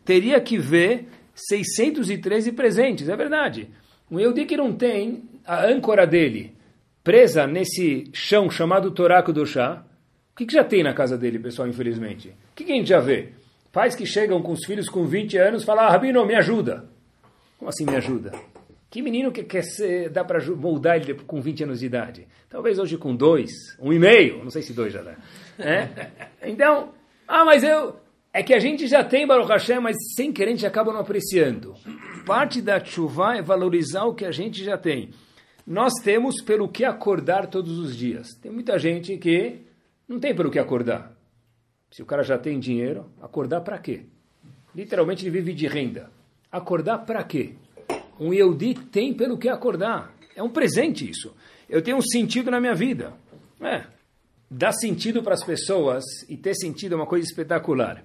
Teria que ver 613 presentes, é verdade. Um Yehudi que não tem a âncora dele presa nesse chão chamado Torá Kudoshá, o que, que já tem na casa dele, pessoal, infelizmente? Que, que a gente já vê? Pais que chegam com os filhos com 20 anos e falam, ah, Rabino, me ajuda. Como assim me ajuda? Que menino que quer ser, dá para moldar ele com 20 anos de idade? Talvez hoje com dois, um e meio, não sei se dois já dá. É? Então, ah, mas eu... É que a gente já tem Baruch Hashem, mas sem querer a gente acaba não apreciando. Parte da chuva é valorizar o que a gente já tem. Nós temos pelo que acordar todos os dias. Tem muita gente que não tem pelo que acordar. Se o cara já tem dinheiro, acordar para quê? Literalmente ele vive de renda. Acordar para quê? Um Yehudi tem pelo que acordar. É um presente isso. Eu tenho um sentido na minha vida. É. Dar sentido para as pessoas e ter sentido é uma coisa espetacular.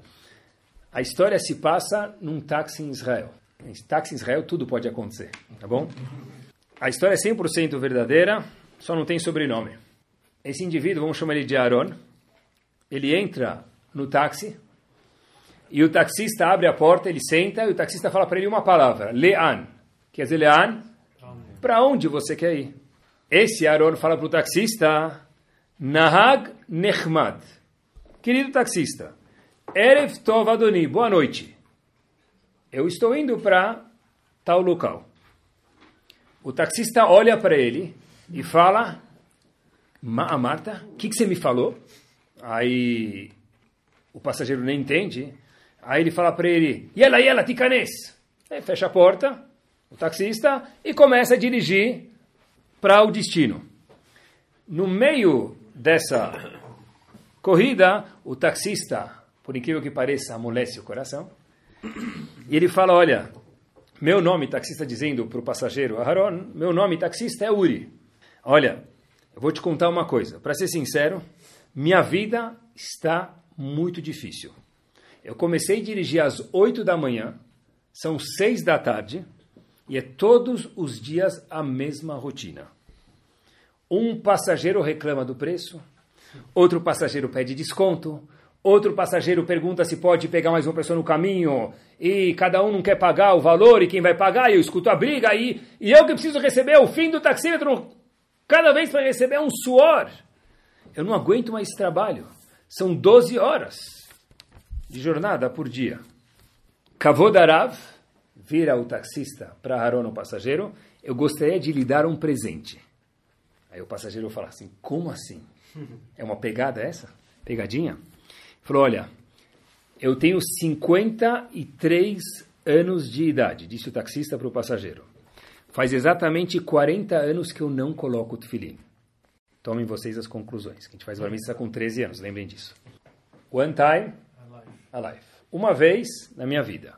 A história se passa num táxi em Israel. Em táxi em Israel tudo pode acontecer, tá bom? A história é 100% verdadeira, só não tem sobrenome. Esse indivíduo, vamos chamar ele de Aaron, ele entra no táxi e o taxista abre a porta, ele senta e o taxista fala para ele uma palavra, Lean. Quer dizer, Lean, para onde você quer ir? Esse Aaron fala para o taxista, Nahag Nechmad. Querido taxista, Erev Tov Adoni, boa noite. Eu estou indo para tal local. O taxista olha para ele e fala, Ma Marta, o que, que você me falou? Aí o passageiro nem entende. Aí ele fala para ele, Yela, Yela, ticanes. Aí fecha a porta, o taxista, e começa a dirigir para o destino. No meio dessa corrida, o taxista, por incrível que pareça, amolece o coração. E ele fala, olha, meu nome, taxista dizendo para o passageiro, Aharon, meu nome, taxista, é Uri. Olha, eu vou te contar uma coisa. Para ser sincero, minha vida está muito difícil. Eu comecei a dirigir às 8 da manhã, são 6 da tarde, e é todos os dias a mesma rotina. Um passageiro reclama do preço, outro passageiro pede desconto, outro passageiro pergunta se pode pegar mais uma pessoa no caminho, e cada um não quer pagar o valor, e quem vai pagar, eu escuto a briga, e, e eu que preciso receber o fim do taxímetro, cada vez para receber um suor. Eu não aguento mais trabalho. São 12 horas de jornada por dia. Kavodarav vira o taxista para Haron, o passageiro, eu gostaria de lhe dar um presente. Aí o passageiro fala assim, como assim? É uma pegada essa? Pegadinha? Falou, olha, eu tenho 53 anos de idade, disse o taxista para o passageiro. Faz exatamente 40 anos que eu não coloco o tefilim. Tomem vocês as conclusões. A gente faz bar com 13 anos, lembrem disso. One time, alive. Uma vez na minha vida.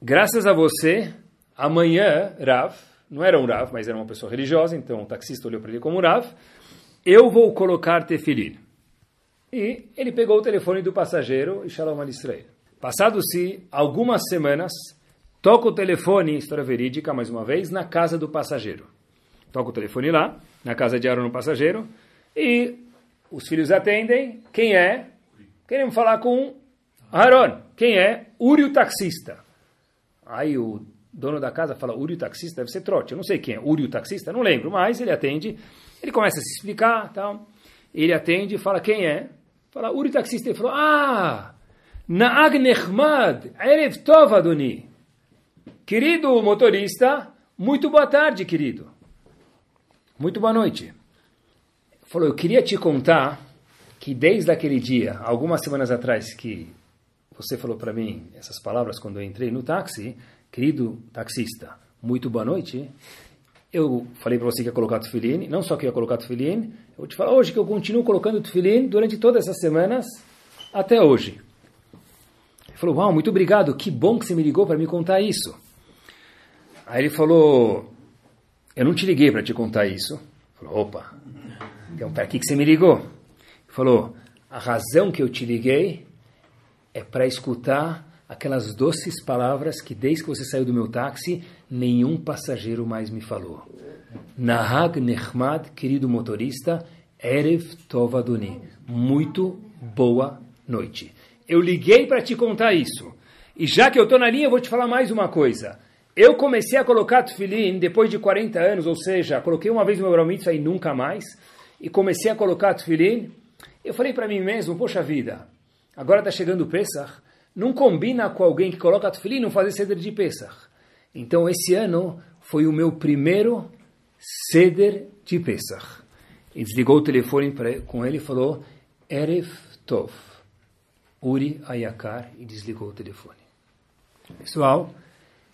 Graças a você, amanhã, Rav, não era um Rav, mas era uma pessoa religiosa, então o taxista olhou para ele como Rav, eu vou colocar tefilim. E ele pegou o telefone do passageiro e Shalom al Israel. Passado-se algumas semanas, toca o telefone, história verídica, mais uma vez, na casa do passageiro. Toca o telefone lá, na casa de Aaron, no passageiro, e os filhos atendem. Quem é? Queremos falar com Aaron. Quem é? Uri, o taxista. Aí o dono da casa fala, Uri, o taxista deve ser trote. Eu não sei quem é. Uri, o taxista? Não lembro, mas ele atende. Ele começa a se explicar, tal. Ele atende e fala, quem é? Fala, Uri, o taxista. Ele falou, ah, Naag Nechmad, Erev Tov, Adoni. Querido motorista, muito boa tarde, querido. Muito boa noite falou: Eu queria te contar que desde aquele dia, algumas semanas atrás, que você falou para mim essas palavras quando eu entrei no táxi, querido taxista, muito boa noite. Eu falei para você que ia colocar tefilim, não só que ia colocar tefilim, eu vou te falar hoje que eu continuo colocando tefilim durante todas essas semanas até hoje. Ele falou: Uau, muito obrigado, que bom que você me ligou para me contar isso. Aí ele falou: Eu não te liguei para te contar isso. Falou: Opa, então, para que, que você me ligou? Ele falou, a razão que eu te liguei é para escutar aquelas doces palavras que desde que você saiu do meu táxi, nenhum passageiro mais me falou. Nahag Nehmad, querido motorista, Erev Tovaduni. Muito boa noite. Eu liguei para te contar isso. E já que eu estou na linha, eu vou te falar mais uma coisa. Eu comecei a colocar tefilim depois de 40 anos, ou seja, coloquei uma vez no meu Bar e nunca mais e comecei a colocar tefilim, eu falei para mim mesmo, poxa vida, agora está chegando o Pesach, não combina com alguém que coloca tefilim não fazer ceder de Pesach. Então esse ano foi o meu primeiro ceder de Pesach. E desligou o telefone pra, com ele e falou, Erev Tov, Uri Ayakar, e desligou o telefone. Pessoal,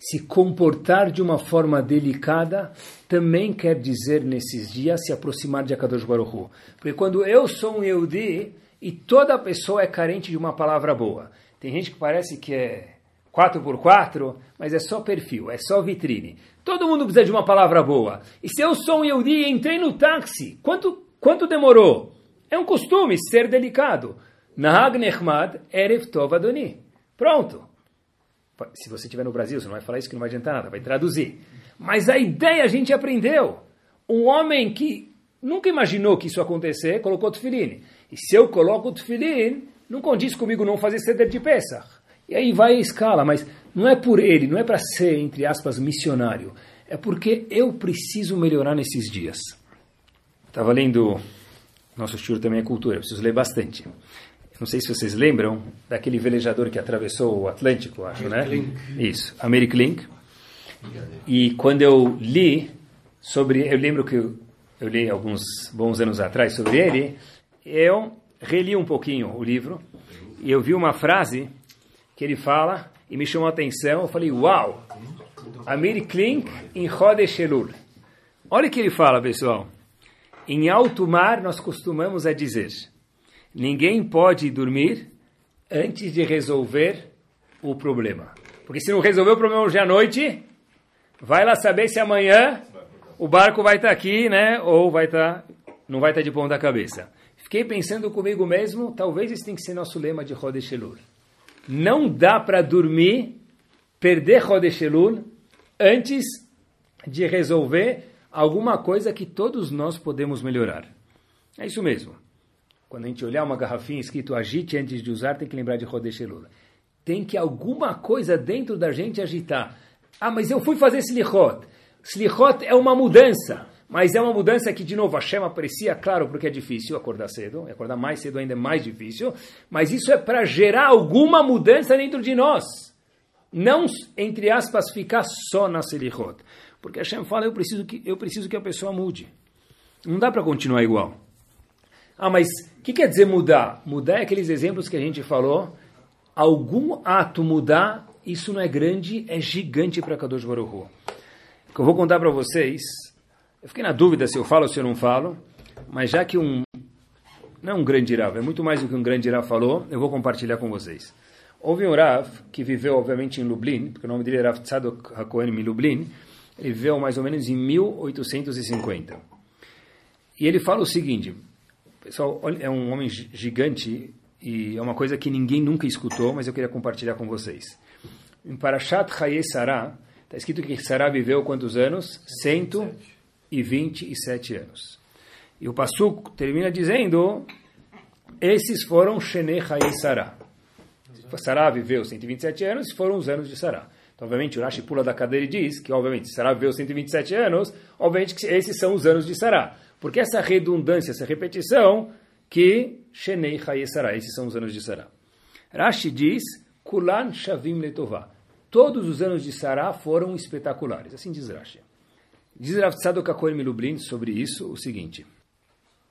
se comportar de uma forma delicada também quer dizer nesses dias se aproximar de Akadosh Baruch Hu. Porque quando eu sou um Yehudi e toda pessoa é carente de uma palavra boa. Tem gente que parece que é 4x4, mas é só perfil, é só vitrine. Todo mundo precisa de uma palavra boa. E se eu sou um Yehudi e entrei no táxi, quanto, quanto demorou? É um costume ser delicado. Nahag Nechmad Erev Tov Adoni. Pronto. Se você estiver no Brasil, você não vai falar isso que não vai adiantar nada, vai traduzir. Mas a ideia a gente aprendeu. Um homem que nunca imaginou que isso acontecer, colocou o. E se eu coloco o tefilim, não condiz comigo não fazer ceder de Pesach. E aí vai a escala, mas não é por ele, não é para ser, entre aspas, missionário. É porque eu preciso melhorar nesses dias. Estava lendo, nosso estilo também é cultura, eu preciso ler bastante. Não sei se vocês lembram daquele velejador que atravessou o Atlântico, acho, né? Isso, Americ Link. E quando eu li sobre, eu lembro que eu, eu li alguns bons anos atrás sobre ele, eu reli um pouquinho o livro e eu vi uma frase que ele fala e me chamou a atenção. Eu falei, uau, Amir Klink em Chodesh Elul. Olha o que ele fala, pessoal. Em alto mar nós costumamos a dizer Ninguém pode dormir antes de resolver o problema. Porque se não resolver o problema hoje à noite, vai lá saber se amanhã o barco vai estar aqui, né? Ou vai estar, não vai estar de ponta cabeça. Fiquei pensando comigo mesmo, talvez esse tenha que ser nosso lema de Rodesh. Não dá para dormir, perder Rodesh antes de resolver alguma coisa que todos nós podemos melhorar. É isso mesmo. Quando a gente olhar uma garrafinha escrito agite antes de usar, tem que lembrar de Rodesh. Tem que alguma coisa dentro da gente agitar. Ah, mas eu fui fazer Slichot. Slichot é uma mudança. Mas é uma mudança que, de novo, a Shem aprecia, claro, porque é difícil acordar cedo. Acordar mais cedo ainda é mais difícil. Mas isso é para gerar alguma mudança dentro de nós. Não, entre aspas, ficar só na Selichot. Porque a Shem fala, eu preciso que, eu preciso que a pessoa mude. Não dá para continuar igual. Ah, mas o que quer dizer mudar? Mudar é aqueles exemplos que a gente falou. Algum ato mudar isso não é grande, é gigante para Kadosh Baruch eu vou contar para vocês, eu fiquei na dúvida se eu falo ou se eu não falo, mas já que um, não é um grande Rav, é muito mais do que um grande Rav falou, eu vou compartilhar com vocês. Houve um Rav que viveu, obviamente, em Lublin, porque o nome dele era Rav Tzadok HaKohen em Lublin, ele viveu mais ou menos em 1850. E ele fala o seguinte, pessoal, é um homem gigante e é uma coisa que ninguém nunca escutou, mas eu queria compartilhar com vocês. Em Parashat Chaye Sarah, está escrito que Sarah viveu quantos anos? 127 anos. E o Passuk termina dizendo, esses foram Shene Chaye Sarah. Sarah viveu 127 anos, foram os anos de Sarah. Então, obviamente, o Rashi pula da cadeira e diz que, obviamente, Sarah viveu 127 anos, obviamente que esses são os anos de Sarah. Porque essa redundância, essa repetição, que Shenei Chaye Sarah, esses são os anos de Sarah. Rashi diz, Kulan Shavim Letová. Todos os anos de Sarah foram espetaculares. Assim diz Rashi. Diz Rav Tzadok Milublin sobre isso o seguinte.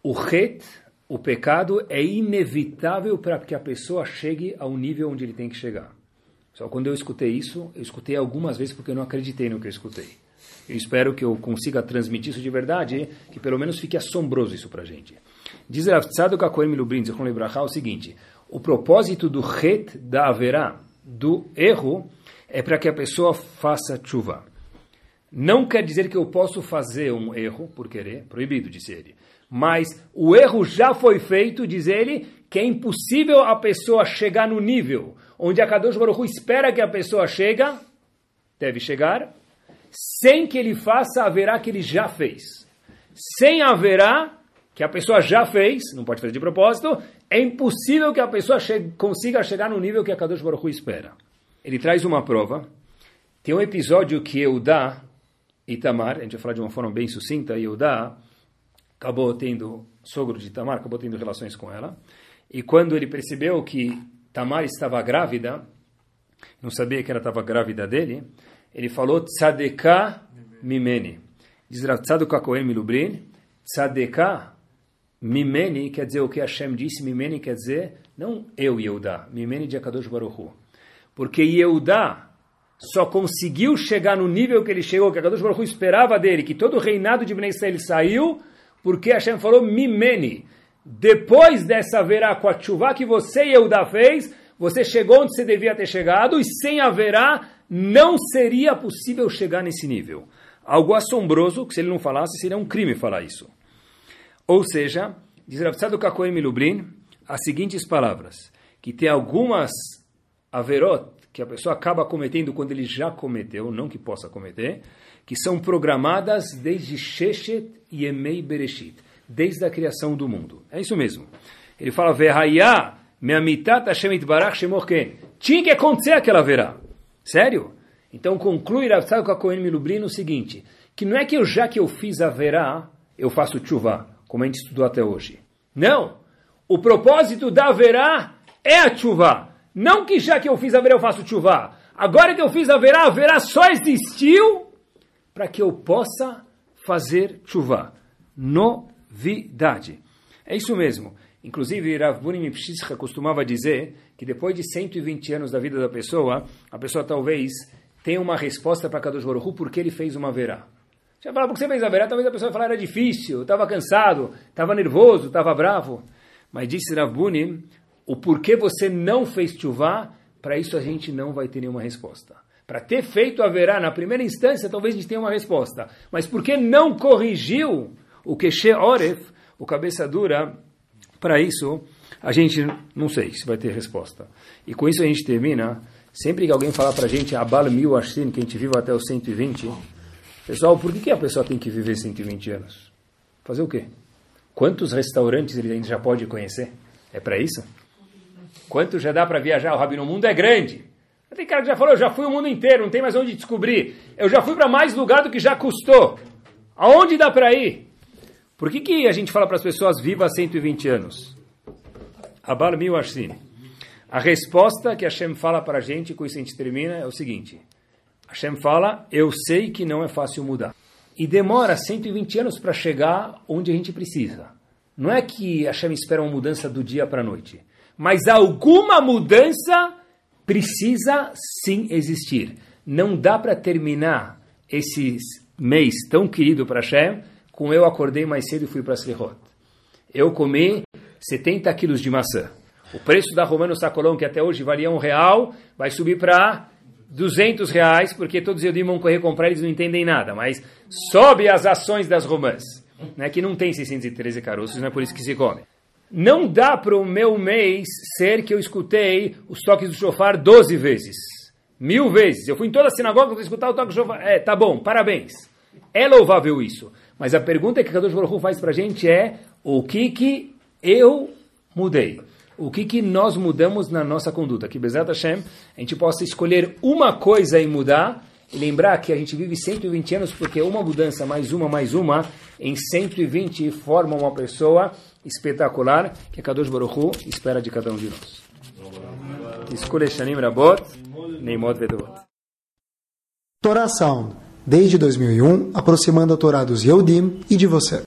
O het, o pecado, é inevitável para que a pessoa chegue ao nível onde ele tem que chegar. Só quando eu escutei isso, eu escutei algumas vezes porque eu não acreditei no que eu escutei. Eu espero que eu consiga transmitir isso de verdade, que pelo menos fique assombroso isso para a gente. Diz Rav Tzadok HaKohen Milubrin, Zichron Lebrachá, o seguinte, o propósito do het, da haverá, do erro, é para que a pessoa faça chuva. Não quer dizer que eu posso fazer um erro por querer, proibido, disse ele. Mas o erro já foi feito, diz ele, que é impossível a pessoa chegar no nível onde a Kadosh Baruch espera que a pessoa chega, deve chegar, sem que ele faça haverá que ele já fez. Sem haverá que a pessoa já fez, não pode fazer de propósito, é impossível que a pessoa che consiga chegar no nível que a Kadosh Baruch Hu espera. Ele traz uma prova. Tem um episódio que Eudá e Tamar, a gente vai falar de uma forma bem sucinta, Eudá acabou tendo, sogro de Tamar, acabou tendo relações com ela. E quando ele percebeu que Tamar estava grávida, não sabia que ela estava grávida dele, ele falou tzadeka mimeni. Diz Rav Tzadok HaKohen Milubrin, tzadeka mimeni quer dizer o que Hashem disse, mimeni quer dizer, não eu Yehudá, mimeni de Akadosh Baruch Hu. Porque Yehudá só conseguiu chegar no nível que ele chegou, que Akadosh Baruch Hu esperava dele, que todo o reinado de Bnei Israel saiu, porque Hashem falou mimeni. Depois dessa verá com a chuva que você, Yehudá, fez, você chegou onde você devia ter chegado, e sem haverá, não seria possível chegar nesse nível. Algo assombroso, que se ele não falasse, seria um crime falar isso. Ou seja, diz Rav HaKohen Milubrin, as seguintes palavras, que tem algumas averot que a pessoa acaba cometendo quando ele já cometeu, não que possa cometer, que são programadas desde Sheshet e Emei Bereshit, desde a criação do mundo. É isso mesmo. Ele fala, Vehaya me'amitat Hashem itbarach. Tinha que acontecer aquela verá. Sério? Então conclui Rav Tzadok HaKohen Milubrin o seguinte, que não é que eu, já que eu fiz a verá, eu faço chuva, como a gente estudou até hoje. Não! O propósito da verá é a chuva. Não que já que eu fiz a verá eu faço chuva. Agora que eu fiz a verá, a verá só existiu para que eu possa fazer chuva. Novidade. É isso mesmo. Inclusive, Rav Bunim Pshischa costumava dizer que depois de 120 anos da vida da pessoa, a pessoa talvez tenha uma resposta para Kadosh Baruch porque ele fez uma verá. Você vai falar, por que você fez a verá? Talvez a pessoa falar, era difícil, estava cansado, estava nervoso, estava bravo. Mas disse Rav Bunim, o porquê você não fez chuvá, para isso a gente não vai ter nenhuma resposta. Para ter feito a verá na primeira instância, talvez a gente tenha uma resposta. Mas por que não corrigiu o Keshe Oref, o cabeça dura, para isso a gente não sei se vai ter resposta. E com isso a gente termina. Sempre que alguém falar para a gente Abal Mil Ashtin, que a gente vive até os 120, pessoal, por que, que a pessoa tem que viver 120 anos? Fazer o quê? Quantos restaurantes ele ainda já pode conhecer? É para isso? Quanto já dá para viajar? O Rabino Mundo é grande. Tem cara que já falou, eu já fui o mundo inteiro, não tem mais onde descobrir. Eu já fui para mais lugar do que já custou. Aonde dá para ir? Por que, que a gente fala para as pessoas viva 120 anos? Abal Mil Ashtin. A resposta que Hashem fala para a gente, com isso a gente termina, é o seguinte. Hashem fala, eu sei que não é fácil mudar. E demora 120 anos para chegar onde a gente precisa. Não é que Hashem espera uma mudança do dia para a noite. Mas alguma mudança precisa sim existir. Não dá para terminar esse mês tão querido para Hashem com eu acordei mais cedo e fui para Slichot. Eu comi 70 quilos de maçã. O preço da Romano Sacolão, que até hoje valia um real, vai subir para 200 reais, porque todos os vão correr comprar, eles não entendem nada. Mas sobe as ações das romãs, né, que não tem 613 caroços, não é por isso que se come. Não dá para o meu mês ser que eu escutei os toques do chofar 12 vezes. Mil vezes. Eu fui em toda a sinagoga para escutar o toque do chofar. É, tá bom, parabéns. É louvável isso. Mas a pergunta que Kadosh Baruch Hu faz para a gente é o que que eu mudei? O que que nós mudamos na nossa conduta? Que Bezat Hashem, a gente possa escolher uma coisa e mudar e lembrar que a gente vive 120 anos porque uma mudança, mais uma, mais uma, em 120 forma uma pessoa espetacular que a Kadosh Baruch Hu espera de cada um de nós. Escolha Shanim Rabot, Neimot Vedovot. Torá Sound, desde 2001, aproximando a Torá dos e de você.